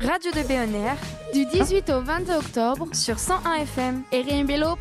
Radio de BNR du 18 au 22 octobre sur 101 FM et riembello.fr.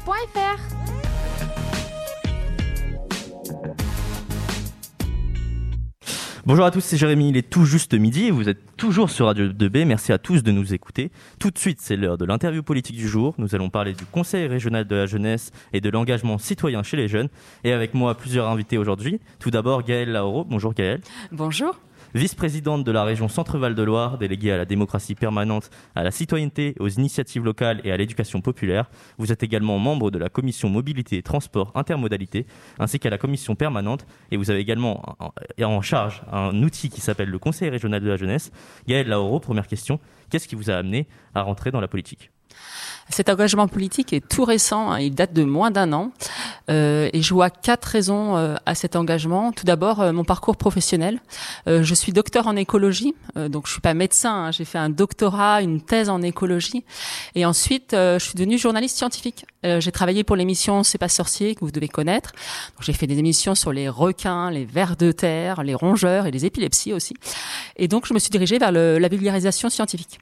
Bonjour à tous, c'est Jérémy, il est tout juste midi et vous êtes toujours sur Radio 2B. Merci à tous de nous écouter. Tout de suite, c'est l'heure de l'interview politique du jour. Nous allons parler du Conseil régional de la jeunesse et de l'engagement citoyen chez les jeunes. Et avec moi, plusieurs invités aujourd'hui. Tout d'abord, Gaëlle Lauro. Bonjour Gaëlle. Bonjour vice-présidente de la région Centre-Val de Loire, déléguée à la démocratie permanente, à la citoyenneté, aux initiatives locales et à l'éducation populaire. Vous êtes également membre de la commission mobilité, transport, intermodalité, ainsi qu'à la commission permanente. Et vous avez également en charge un outil qui s'appelle le Conseil régional de la jeunesse. Gaël Lauro, première question. Qu'est-ce qui vous a amené à rentrer dans la politique? Cet engagement politique est tout récent, hein, il date de moins d'un an, euh, et je vois quatre raisons euh, à cet engagement. Tout d'abord, euh, mon parcours professionnel. je suis docteur en écologie, donc je suis pas médecin, hein, j'ai fait un doctorat, une thèse en écologie, et ensuite je suis devenue journaliste scientifique. j'ai travaillé pour l'émission C'est pas sorcier que vous devez connaître. J'ai fait des émissions sur les requins, les vers de terre, les rongeurs et les épilepsies aussi. Et donc je me suis dirigée vers le, la vulgarisation scientifique.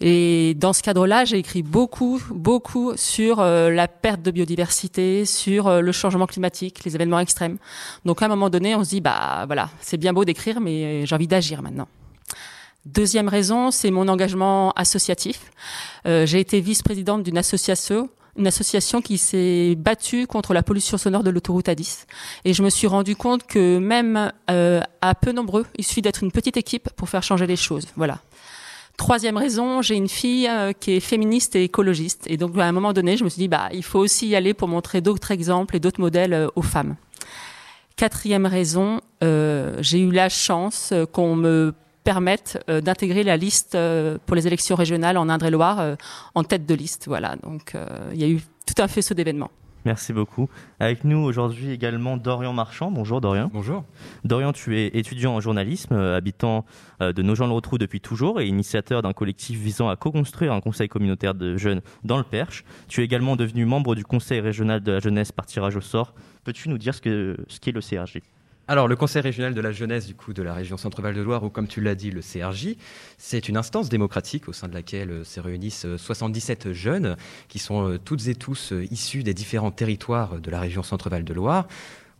Et dans ce cadre-là, j'ai écrit beaucoup, beaucoup sur euh, la perte de biodiversité, sur euh, le changement climatique, les événements extrêmes. Donc à un moment donné, on se dit, bah voilà, c'est bien beau d'écrire, mais j'ai envie d'agir maintenant. Deuxième raison, c'est mon engagement associatif. Euh, j'ai été vice-présidente d'une association une association qui s'est battue contre la pollution sonore de l'autoroute A10. Et je me suis rendu compte que même à peu nombreux, il suffit d'être une petite équipe pour faire changer les choses. Voilà. Troisième raison, j'ai une fille euh, qui est féministe et écologiste. Et donc, à un moment donné, je me suis dit, bah, il faut aussi y aller pour montrer d'autres exemples et d'autres modèles euh, aux femmes. Quatrième raison, euh, j'ai eu la chance qu'on me permette d'intégrer la liste pour les élections régionales en Indre-et-Loire en tête de liste. Voilà, donc il y a eu tout un faisceau d'événements. Merci beaucoup. Avec nous aujourd'hui également Dorian Marchand. Bonjour Dorian. Bonjour. Dorian, tu es étudiant en journalisme, euh, habitant euh, de Nogent-le-Rotrou depuis toujours et initiateur d'un collectif visant à co-construire un conseil communautaire de jeunes dans le Perche. Tu es également devenu membre du conseil régional de la jeunesse par tirage au sort. Peux-tu nous dire ce qu'est ce qu'est le CRJ alors, le Conseil régional de la jeunesse du coup de la région Centre-Val de Loire, ou comme tu l'as dit, le CRJ, c'est une instance démocratique au sein de laquelle euh, se réunissent 77 euh, jeunes qui sont euh, toutes et tous issus des différents territoires de la région Centre-Val de Loire.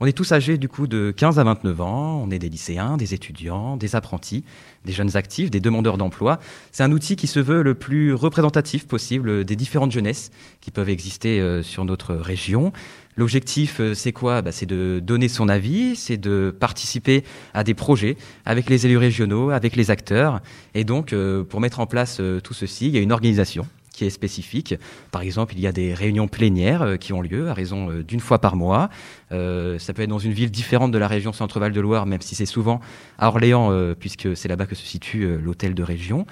On est tous âgés du coup de 15 à 29 ans, on est des lycéens, des étudiants, des apprentis, des jeunes actifs, des demandeurs d'emploi. C'est un outil qui se veut le plus représentatif possible des différentes jeunesses qui peuvent exister sur notre région. L'objectif, euh, c'est quoi? Bah, C'est de donner son avis, c'est de participer à des projets avec les élus régionaux, avec les acteurs. Et donc, euh, pour mettre en place euh, tout ceci, il y a une organisation qui est spécifique. Par exemple, il y a des réunions plénières qui ont lieu à raison d'une fois par mois. ça peut être dans une ville différente de la région Centre-Val de Loire, même si c'est souvent à Orléans, puisque c'est là-bas que se situe l'hôtel de région.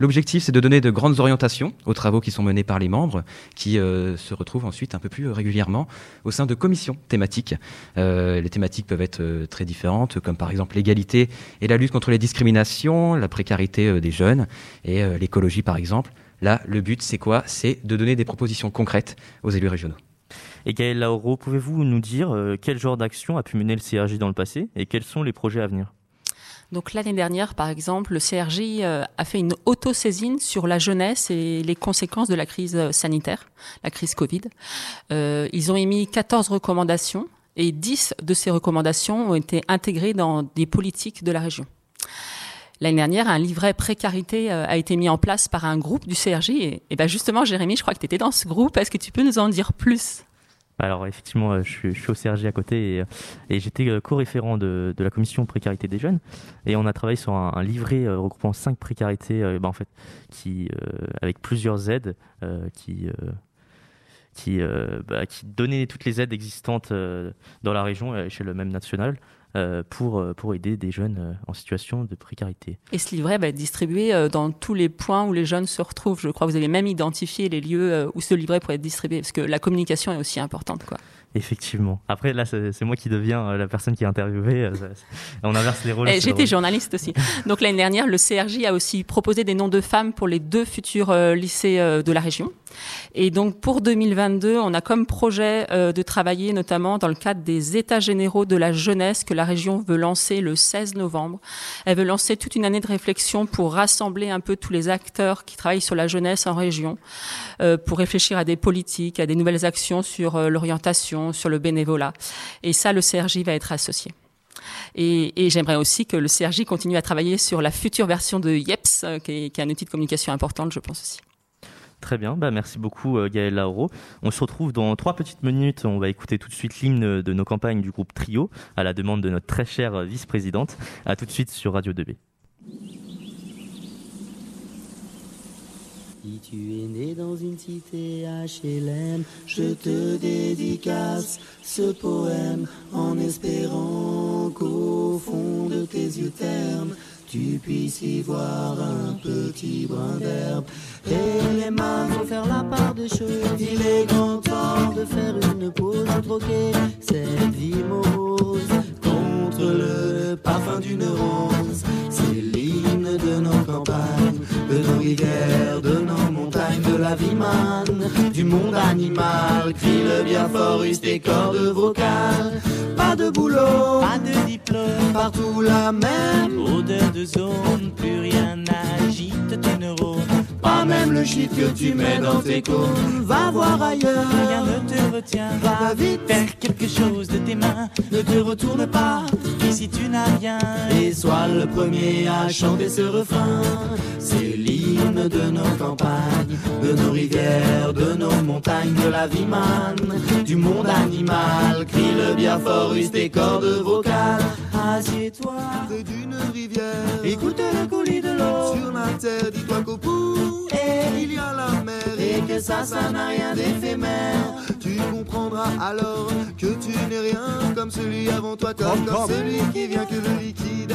L'objectif, c'est de donner de grandes orientations aux travaux qui sont menés par les membres, qui euh, se retrouvent ensuite un peu plus régulièrement au sein de commissions thématiques. Euh, les thématiques peuvent être euh, très différentes, comme par exemple l'égalité et la lutte contre les discriminations, la précarité des jeunes et l'écologie par exemple. Là, le but, c'est quoi? C'est de donner des propositions concrètes aux élus régionaux. Et Gaël Lauro, pouvez-vous nous dire quel genre d'action a pu mener le CRJ dans le passé et quels sont les projets à venir? Donc l'année dernière, par exemple, le CRJ euh, a fait une auto-saisine sur la jeunesse et les conséquences de la crise euh, sanitaire, la crise Covid. Euh, ils ont émis 14 recommandations et 10 de ces recommandations ont été intégrées dans des politiques de la région. L'année dernière, un livret précarité a été mis en place par un groupe du CRJ. Et, ben justement, Jérémy, je crois que tu étais dans ce groupe. Est-ce que tu peux nous en dire plus? Alors effectivement, euh, je suis, au CRG à côté et, euh, j'étais euh, co-référent de, la commission précarité des jeunes et on a travaillé sur un, livret regroupant cinq précarités, bah, en fait, avec plusieurs aides bah, qui donnait toutes les aides existantes dans la région à l'échelle même nationale euh, pour, euh, pour aider des jeunes euh, en situation de précarité. Et ce livret va être distribué dans tous les points où les jeunes se retrouvent. Je crois que vous avez même identifié les lieux où ce livret pourrait être distribué, parce que la communication est aussi importante. Quoi. Effectivement. Après, là, c'est moi qui deviens euh, la personne qui est interviewée. Euh, on inverse les rôles. Eh, j'étais journaliste aussi. Donc l'année dernière, le CRJ a aussi proposé des noms de femmes pour les deux futurs euh, lycées de la région. Et donc pour 2022, on a comme projet de travailler notamment dans le cadre des États généraux de la jeunesse que la région veut lancer le 16 novembre. Elle veut lancer toute une année de réflexion pour rassembler un peu tous les acteurs qui travaillent sur la jeunesse en région, pour réfléchir à des politiques, à des nouvelles actions sur l'orientation sur le bénévolat. Et ça, le CRJ va être associé. Et, j'aimerais aussi que le CRJ continue à travailler sur la future version de YEPS, euh, qui est, un outil de communication importante, je pense aussi. Très bien, bah merci beaucoup euh, Gaël Lauro. On se retrouve dans trois petites minutes. On va écouter tout de suite l'hymne de nos campagnes du groupe Trio, à la demande de notre très chère vice-présidente. À tout de suite sur Radio 2B. Si tu es né dans une cité HLM, je te dédicace ce poème en espérant qu'au fond de tes yeux ternes, tu puisses y voir un petit brin d'herbe. Et les mains vont faire la part des choses. Il est grand temps de faire une pause, troquer cette vie morose contre le parfum d'une rose. De nos campagnes, de nos rivières, de de la vie manne, du monde animal, crie le bien fort, use tes cordes vocales. Pas de boulot, pas de diplôme, partout la même odeur de zone, plus rien n'agite tes neurones. Pas même le shit que tu mets dans tes cônes. Va voir ailleurs, rien ne te retient. Va vite, faire quelque chose de tes mains. Ne te retourne pas, ici tu n'as rien. Et sois le premier à chanter ce refrain. C'est l'hymne de nos campagnes, de nos rivières, de nos montagnes, de la vie manne, du monde animal. Crie le bien fort, use tes cordes vocales. Assieds-toi près d'une rivière, écoute le coulis de l'eau. Sur la terre. Dis-toi qu'au bout, et il y a la mer, et que ça, ça n'a rien d'éphémère. Tu comprendras alors que tu n'es rien comme celui avant toi, comme, comme celui qui vient que le liquide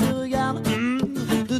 te regarde. de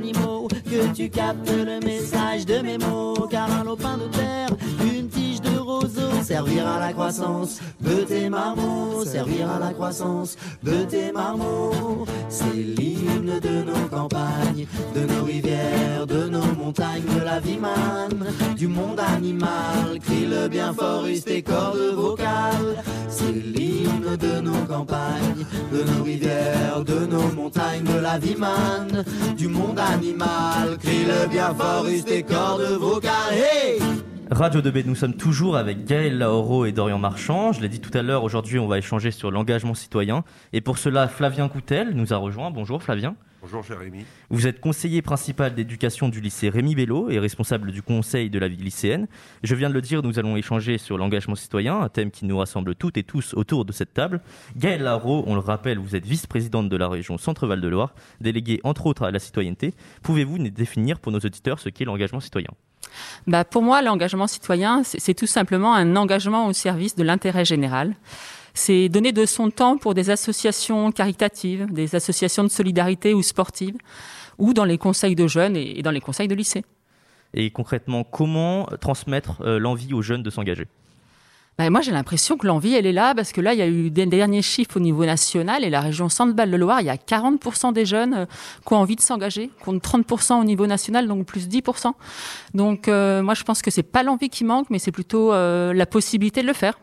que tu captes le message de mes mots. Car un lopin de terre, une tige de roseau, servir à la croissance de tes marmots, servir à la croissance de tes marmots. C'est l'hymne de nos campagnes, de nos rivières, de nos montagnes, de la vie manne, du monde animal. Crie le bien fort, use tes cordes vocales. C'est l'hymne de nos campagnes, de nos rivières, de nos montagnes, de la vie manne, du monde animal. Crie le bien fort, use tes cordes vocales. Hey! Radio 2B, nous sommes toujours avec Gaël Lauro et Dorian Marchand. Je l'ai dit tout à l'heure, aujourd'hui on va échanger sur l'engagement citoyen. Et pour cela, Flavien Coutel nous a rejoint. Bonjour Flavien. Bonjour cher Rémi. Vous êtes conseiller principal d'éducation du lycée Rémi Bello et responsable du conseil de la vie lycéenne. Je viens de le dire, nous allons échanger sur l'engagement citoyen, un thème qui nous rassemble toutes et tous autour de cette table. Gaël Lauro, on le rappelle, vous êtes vice-présidente de la région Centre-Val de Loire, déléguée entre autres à la citoyenneté. Pouvez-vous nous définir pour nos auditeurs ce qu'est l'engagement citoyen? Bah, Pour moi, l'engagement citoyen, c'est tout simplement un engagement au service de l'intérêt général. C'est donner de son temps pour des associations caritatives, des associations de solidarité ou sportives, ou dans les conseils de jeunes et dans les conseils de lycée. Et concrètement, comment transmettre euh, l'envie aux jeunes de s'engager? Ben, moi, j'ai l'impression que l'envie, elle est là, parce que là, il y a eu des derniers chiffres au niveau national, et la région Centre-Val-de-Loire, il y a 40% des jeunes euh, qui ont envie de s'engager, contre 30% au niveau national, donc plus 10%. Donc, euh, moi, je pense que c'est pas l'envie qui manque, mais c'est plutôt la possibilité de le faire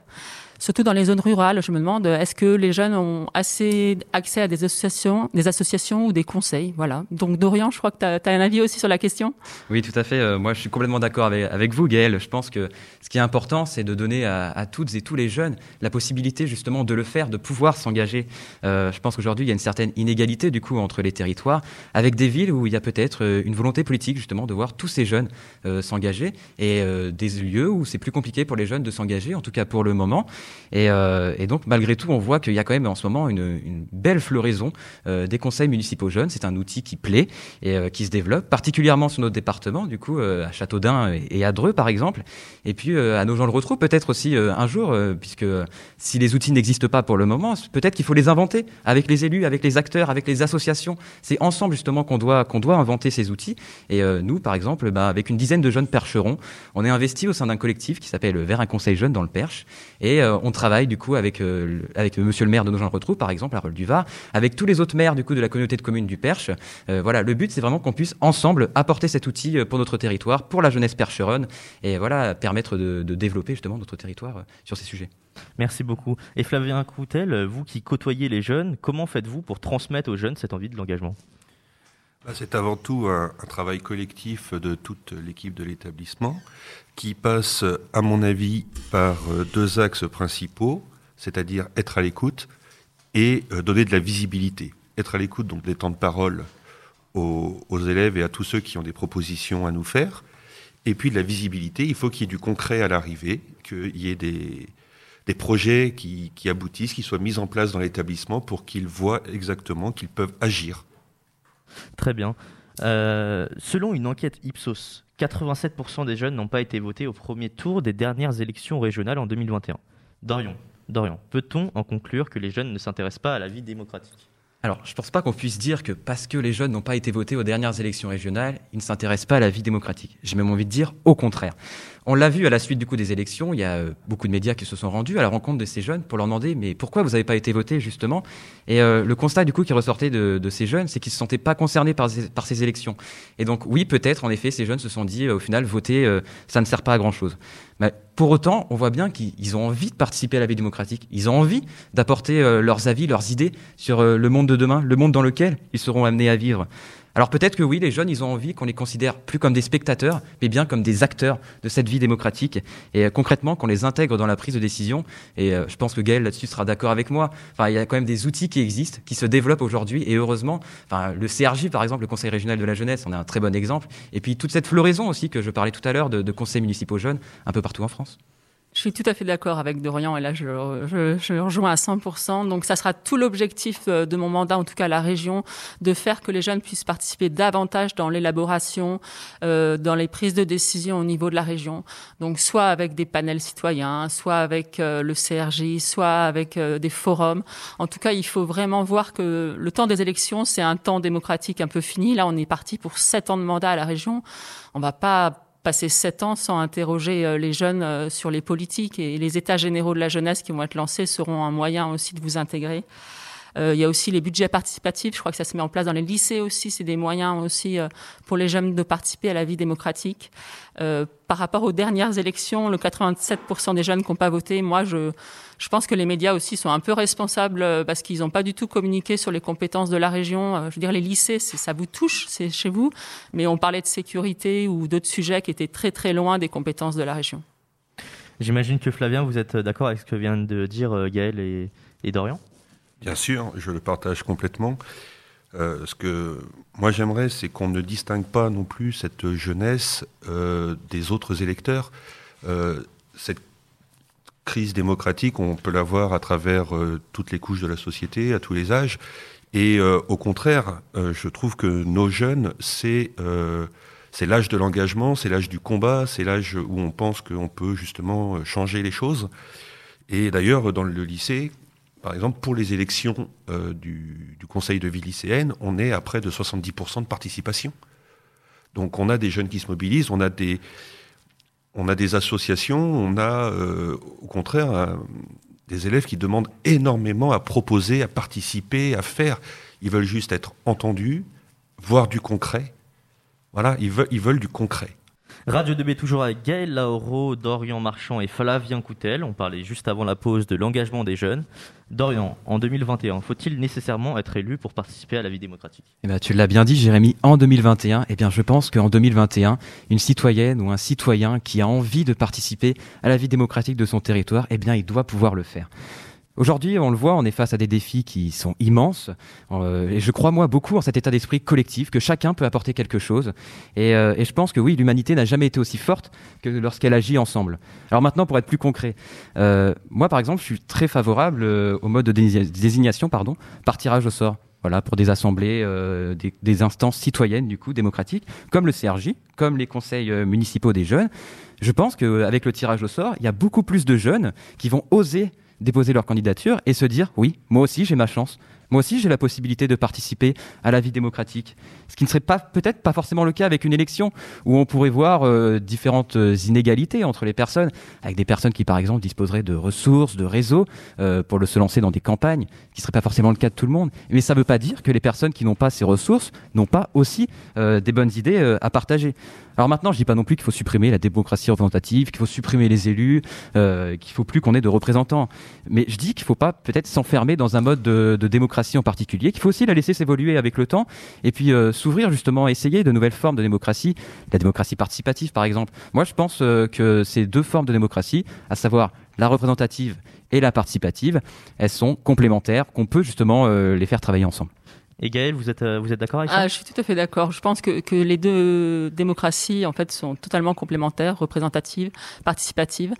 surtout dans les zones rurales. Je me demande, est-ce que les jeunes ont assez accès à des associations, des associations ou des conseils? Voilà. Donc Dorian, je crois que tu as, un avis aussi sur la question? Oui, tout à fait. Euh, moi, je suis complètement d'accord avec, vous, Gaël. Je pense que ce qui est important, c'est de donner à, toutes et tous les jeunes la possibilité justement de le faire, de pouvoir s'engager. Euh, je pense qu'aujourd'hui, il y a une certaine inégalité du coup entre les territoires, avec des villes où il y a peut-être euh, une volonté politique justement de voir tous ces jeunes s'engager et des lieux où c'est plus compliqué pour les jeunes de s'engager, en tout cas pour le moment. Et, euh, et, donc, malgré tout, on voit qu'il y a quand même en ce moment une, une belle floraison des conseils municipaux jeunes. C'est un outil qui plaît et qui se développe, particulièrement sur notre département, du coup, à Châteaudun et à Dreux, par exemple. Et puis, à nos gens le retrouve peut-être aussi un jour, puisque si les outils n'existent pas pour le moment, peut-être qu'il faut les inventer avec les élus, avec les acteurs, avec les associations. C'est ensemble justement qu'on doit, qu'on doit inventer ces outils. Et nous, par exemple, bah, avec une dizaine de jeunes percherons, on est investi au sein d'un collectif qui s'appelle Vers un conseil jeune dans le Perche. Et euh, on travaille du coup avec, euh, avec monsieur le maire de retrouve par exemple, à Rôle du Var, avec tous les autres maires du coup de la communauté de communes du Perche. Euh, voilà, le but c'est vraiment qu'on puisse ensemble apporter cet outil pour notre territoire, pour la jeunesse percheronne, et voilà, permettre de, de développer justement notre territoire sur ces sujets. Merci beaucoup. Et Flavien Coutel, vous qui côtoyez les jeunes, comment faites-vous pour transmettre aux jeunes cette envie de l'engagement? C'est avant tout un, travail collectif de toute l'équipe de l'établissement qui passe, à mon avis, par euh, deux axes principaux, c'est-à-dire être à l'écoute et euh, donner de la visibilité. Être à l'écoute, donc des temps de parole aux, élèves et à tous ceux qui ont des propositions à nous faire. Et puis de la visibilité, il faut qu'il y ait du concret à l'arrivée, qu'il y ait des, projets qui aboutissent, qui soient mis en place dans l'établissement pour qu'ils voient exactement qu'ils peuvent agir Très bien. Euh, selon une enquête Ipsos, 87% des jeunes n'ont pas été votés au premier tour des dernières élections régionales en 2021. Dorian, Dorian peut-on en conclure que les jeunes ne s'intéressent pas à la vie démocratique? Alors, je ne pense pas qu'on puisse dire que parce que les jeunes n'ont pas été votés aux dernières élections régionales, ils ne s'intéressent pas à la vie démocratique. J'ai même envie de dire au contraire. On l'a vu à la suite du coup des élections, il y a euh, beaucoup de médias qui se sont rendus à la rencontre de ces jeunes pour leur demander mais pourquoi vous n'avez pas été votés justement? Et euh, le constat du coup qui ressortait de, ces jeunes, c'est qu'ils se sentaient pas concernés par, par ces élections. Et donc oui, peut-être en effet, ces jeunes se sont dit euh, au final voter, ça ne sert pas à grand chose. Mais pour autant, on voit bien qu'ils ont envie de participer à la vie démocratique. Ils ont envie d'apporter euh, leurs avis, leurs idées sur euh, le monde de demain, le monde dans lequel ils seront amenés à vivre. Alors peut-être que oui, les jeunes, ils ont envie qu'on les considère plus comme des spectateurs, mais bien comme des acteurs de cette vie démocratique, et euh, concrètement qu'on les intègre dans la prise de décision. Et euh, je pense que Gaël là-dessus sera d'accord avec moi. Enfin, il y a quand même des outils qui existent, qui se développent aujourd'hui, et heureusement, enfin, le CRJ par exemple, le Conseil régional de la jeunesse, on a un très bon exemple. Et puis toute cette floraison aussi que je parlais tout à l'heure de, de conseils municipaux jeunes, un peu partout en France. Je suis tout à fait d'accord avec Dorian et là je, je, je rejoins à 100%. Donc ça sera tout l'objectif euh, de mon mandat, en tout cas à la région, de faire que les jeunes puissent participer davantage dans l'élaboration, euh, dans les prises de décision au niveau de la région. Donc soit avec des panels citoyens, soit avec euh, le CRJ, soit avec euh, des forums. En tout cas, il faut vraiment voir que le temps des élections, c'est un temps démocratique un peu fini. Là, on est parti pour sept ans de mandat à la région. On va pas passer sept ans sans interroger euh, les jeunes sur les politiques et les états généraux de la jeunesse qui vont être lancés seront un moyen aussi de vous intégrer. Euh, il y a aussi les budgets participatifs. Je crois que ça se met en place dans les lycées aussi. C'est des moyens aussi euh, pour les jeunes de participer à la vie démocratique. Euh, par rapport aux dernières élections, le 87% des jeunes qui n'ont pas voté, moi, je, je pense que les médias aussi sont un peu responsables parce qu'ils n'ont pas du tout communiqué sur les compétences de la région. Je veux dire, les lycées, ça vous touche, c'est chez vous, mais on parlait de sécurité ou d'autres sujets qui étaient très très loin des compétences de la région. J'imagine que Flavien, vous êtes d'accord avec ce que viennent de dire Gaël et, et Dorian? Bien sûr, je le partage complètement. Euh, ce que moi j'aimerais, c'est qu'on ne distingue pas non plus cette jeunesse euh, des autres électeurs. Euh, cette crise démocratique, on peut la voir à travers toutes les couches de la société, à tous les âges. Et au contraire, je trouve que nos jeunes, c'est c'est l'âge de l'engagement, c'est l'âge du combat, c'est l'âge où on pense qu'on peut justement changer les choses. Et d'ailleurs, dans le lycée, par exemple, pour les élections euh, du, conseil de ville lycéenne, on est à près de 70% de participation. Donc on a des jeunes qui se mobilisent, on a des, associations, on a euh, au contraire des élèves qui demandent énormément à proposer, à participer, à faire. Ils veulent juste être entendus, voir du concret. Voilà, ils veulent du concret. Radio 2B toujours avec Gaël Lauro, Dorian Marchand et Flavien Coutel. On parlait juste avant la pause de l'engagement des jeunes. Dorian, en 2021, faut-il nécessairement être élu pour participer à la vie démocratique? Eh ben, Tu l'as bien dit, Jérémy, en 2021, eh bien, je pense qu'en 2021, une citoyenne ou un citoyen qui a envie de participer à la vie démocratique de son territoire, eh bien, il doit pouvoir le faire. Aujourd'hui, on le voit, on est face à des défis qui sont immenses. Euh, et je crois, moi, beaucoup en cet état d'esprit collectif, que chacun peut apporter quelque chose. Et, euh, et je pense que oui, l'humanité n'a jamais été aussi forte que lorsqu'elle agit ensemble. Alors maintenant, pour être plus concret, euh, moi, par exemple, je suis très favorable au mode de désignation pardon, par tirage au sort. Voilà, pour des assemblées, des, des, instances citoyennes, du coup, démocratiques, comme le CRJ, comme les conseils municipaux des jeunes. Je pense qu'avec le tirage au sort, il y a beaucoup plus de jeunes qui vont oser déposer leur candidature et se dire oui, moi aussi j'ai ma chance. Moi aussi, j'ai la possibilité de participer à la vie démocratique. Ce qui ne serait pas peut-être pas forcément le cas avec une élection où on pourrait voir euh, différentes euh, inégalités entre les personnes, avec des personnes qui, par exemple, disposeraient de ressources, de réseaux euh, pour se lancer dans des campagnes, qui ne serait pas forcément le cas de tout le monde. Mais ça ne veut pas dire que les personnes qui n'ont pas ces ressources n'ont pas aussi des bonnes idées à partager. Alors maintenant, je dis pas non plus qu'il faut supprimer la démocratie représentative, qu'il faut supprimer les élus, qu'il faut plus qu'on ait de représentants. Mais je dis qu'il faut pas peut-être s'enfermer dans un mode de, de démocratie en particulier, qu'il faut aussi la laisser s'évoluer avec le temps et puis euh, s'ouvrir justement, essayer de nouvelles formes de démocratie, la démocratie participative par exemple. Moi, je pense euh, que ces deux formes de démocratie, à savoir la représentative et la participative, elles sont complémentaires, qu'on peut justement euh, les faire travailler ensemble. Et Gaël, vous êtes, vous êtes d'accord avec ça? Ah, Je suis tout à fait d'accord. Je pense que, que les deux démocraties, en fait, sont totalement complémentaires, représentatives, participatives.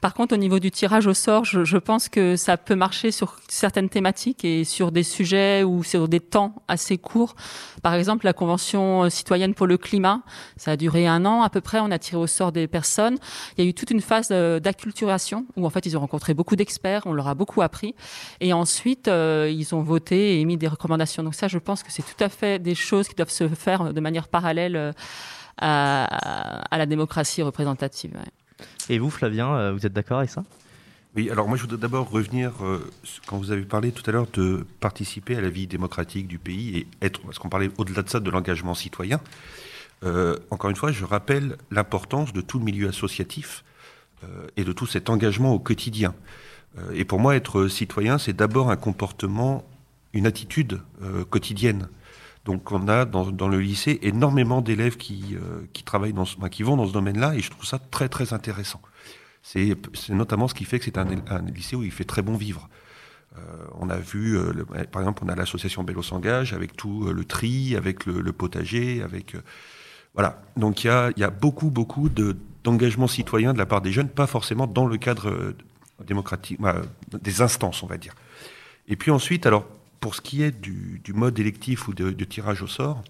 Par contre, au niveau du tirage au sort, je, je, pense que ça peut marcher sur certaines thématiques et sur des sujets ou sur des temps assez courts. Par exemple, la Convention citoyenne pour le climat, ça a duré un an à peu près. On a tiré au sort des personnes. Il y a eu toute une phase d'acculturation où, en fait, ils ont rencontré beaucoup d'experts. On leur a beaucoup appris. Et ensuite, euh, ils ont voté et émis des recommandations. Ça, je pense que c'est tout à fait des choses qui doivent se faire de manière parallèle à, à la démocratie représentative. Ouais. Et vous, Flavien, vous êtes d'accord avec ça? Oui, alors moi je voudrais d'abord revenir, euh, quand vous avez parlé tout à l'heure de participer à la vie démocratique du pays et être, parce qu'on parlait au-delà de ça de l'engagement citoyen, euh, encore une fois, je rappelle l'importance de tout le milieu associatif euh, et de tout cet engagement au quotidien. et pour moi, être citoyen, c'est d'abord un comportement une attitude euh, quotidienne. Donc on a dans, le lycée énormément d'élèves qui, euh, qui travaillent dans ce, qui vont dans ce domaine-là et je trouve ça très très intéressant. C'est notamment ce qui fait que c'est un, lycée où il fait très bon vivre. Euh, on a vu, par exemple, on a l'association Bello s'engage avec tout le tri, avec le, potager, avec voilà. Donc il y a, y a beaucoup beaucoup d'engagement citoyen de la part des jeunes, pas forcément dans le cadre démocratique, des instances, on va dire. Et puis ensuite, alors pour ce qui est du, mode électif ou de, tirage au sort,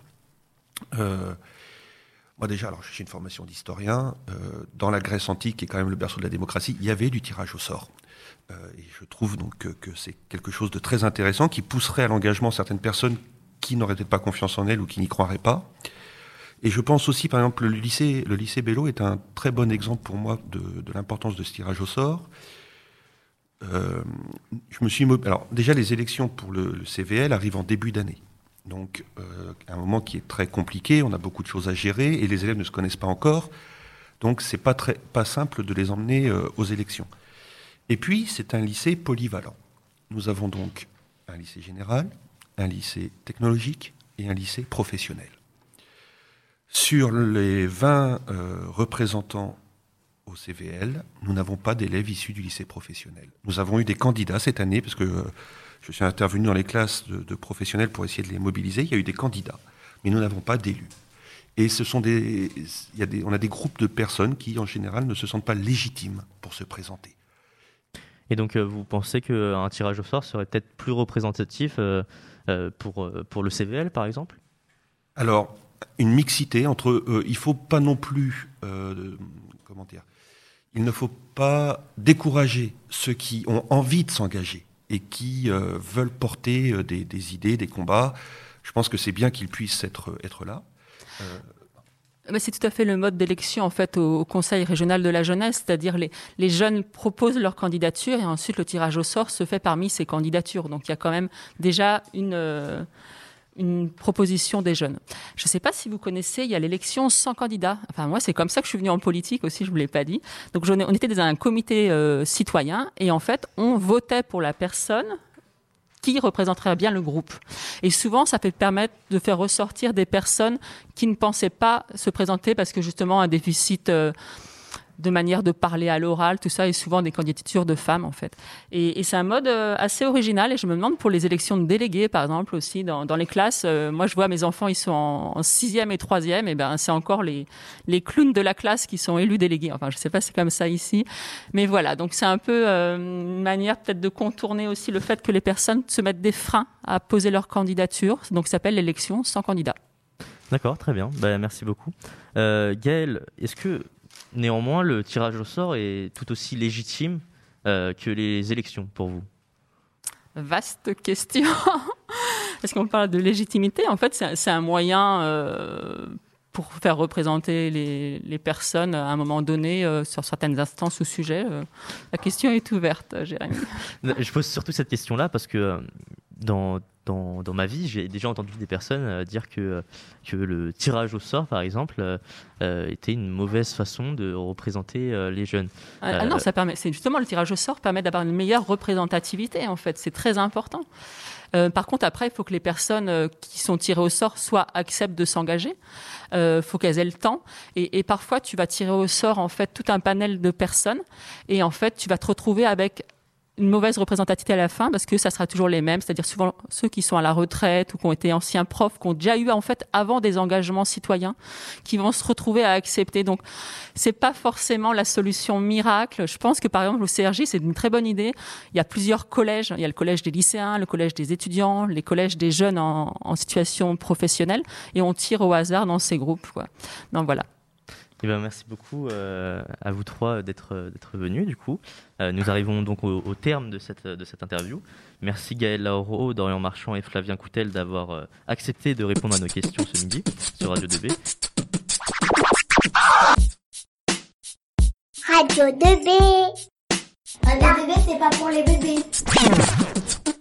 euh, moi déjà, alors j'ai une formation d'historien. Euh, dans la Grèce antique, qui est quand même le berceau de la démocratie, il y avait du tirage au sort. Euh, et je trouve donc que, c'est quelque chose de très intéressant qui pousserait à l'engagement certaines personnes qui n'auraient peut-être pas confiance en elles ou qui n'y croiraient pas. Et je pense aussi, par exemple, le lycée, le lycée Bello est un très bon exemple pour moi de l'importance de ce tirage au sort. Euh, je me suis alors déjà les élections pour le, CVL arrivent en début d'année. Donc euh, un moment qui est très compliqué, on a beaucoup de choses à gérer et les élèves ne se connaissent pas encore. Donc c'est pas très pas simple de les emmener euh, aux élections. Et puis c'est un lycée polyvalent. Nous avons donc un lycée général, un lycée technologique et un lycée professionnel. Sur les 20 euh, représentants au CVL, nous n'avons pas d'élèves issus du lycée professionnel. Nous avons eu des candidats cette année, parce que euh, je suis intervenu dans les classes de, de, professionnels pour essayer de les mobiliser. Il y a eu des candidats, mais nous n'avons pas d'élus. Et ce sont des, il y a des, on a des groupes de personnes qui, en général, ne se sentent pas légitimes pour se présenter. Et donc, euh, vous pensez qu'un tirage au sort serait peut-être plus représentatif euh, pour, pour le CVL, par exemple? Alors, une mixité entre. Euh, il ne faut pas non plus. Euh, comment dire il ne faut pas décourager ceux qui ont envie de s'engager et qui euh, veulent porter euh, des, idées, des combats. Je pense que c'est bien qu'ils puissent être, là. Euh... C'est tout à fait le mode d'élection au, Conseil régional de la jeunesse, c'est-à-dire les, les jeunes proposent leur candidature et ensuite le tirage au sort se fait parmi ces candidatures. Donc il y a quand même déjà une, une proposition des jeunes. Je ne sais pas si vous connaissez, il y a l'élection sans candidat. Enfin, moi, c'est comme ça que je suis venue en politique aussi, je ne vous l'ai pas dit. Donc, on était dans un comité euh, citoyen et en fait, on votait pour la personne qui représenterait bien le groupe. Et souvent, ça peut permettre de faire ressortir des personnes qui ne pensaient pas se présenter parce que justement un déficit euh, de manière de parler à l'oral, tout ça, est souvent des candidatures de femmes en fait. Et, c'est un mode euh, assez original. Et je me demande pour les élections de délégués, par exemple, aussi dans, les classes. Euh, moi, je vois mes enfants, ils sont en, sixième et troisième, et ben c'est encore les clowns de la classe qui sont élus délégués. Enfin, je sais pas, c'est comme ça ici, mais voilà. Donc c'est un peu euh, une manière peut-être de contourner aussi le fait que les personnes se mettent des freins à poser leur candidature. Donc ça s'appelle l'élection sans candidat. D'accord, très bien. Ben, merci beaucoup. Gaël, est-ce que Néanmoins, le tirage au sort est tout aussi légitime euh, que les élections pour vous Vaste question. Est-ce qu'on parle de légitimité En fait, c'est un moyen euh, pour faire représenter les, personnes à un moment donné euh, sur certaines instances ou sujets. la question est ouverte, Jérémy. Je pose surtout cette question-là parce que dans, dans, dans, ma vie, j'ai déjà entendu des personnes euh, dire que, que le tirage au sort, par exemple, euh, euh, était une mauvaise façon de représenter les jeunes. Ah, ah non, ça permet. C'est justement le tirage au sort permet d'avoir une meilleure représentativité. En fait, c'est très important. par contre, après, il faut que les personnes qui sont tirées au sort soit acceptent de s'engager. Il faut qu'elles aient le temps. Et, et, parfois, tu vas tirer au sort en fait tout un panel de personnes, et en fait, tu vas te retrouver avec une mauvaise représentativité à la fin parce que ça sera toujours les mêmes, c'est-à-dire souvent ceux qui sont à la retraite ou qui ont été anciens profs, qui ont déjà eu en fait avant des engagements citoyens, qui vont se retrouver à accepter. Donc c'est pas forcément la solution miracle. Je pense que par exemple au CRJ c'est une très bonne idée. Il y a plusieurs collèges, il y a le collège des lycéens, le collège des étudiants, les collèges des jeunes en, situation professionnelle et on tire au hasard dans ces groupes. Quoi. Donc voilà. Eh ben, merci beaucoup euh, à vous trois d'être d'être venus. Du coup, euh, nous arrivons donc au, terme de cette de cette interview. Merci Gaël Lauro, Dorian Marchand et Flavien Coutel d'avoir euh, accepté de répondre à nos questions ce midi sur Radio 2B. Radio 2B. Radio 2B, c'est pas pour les bébés.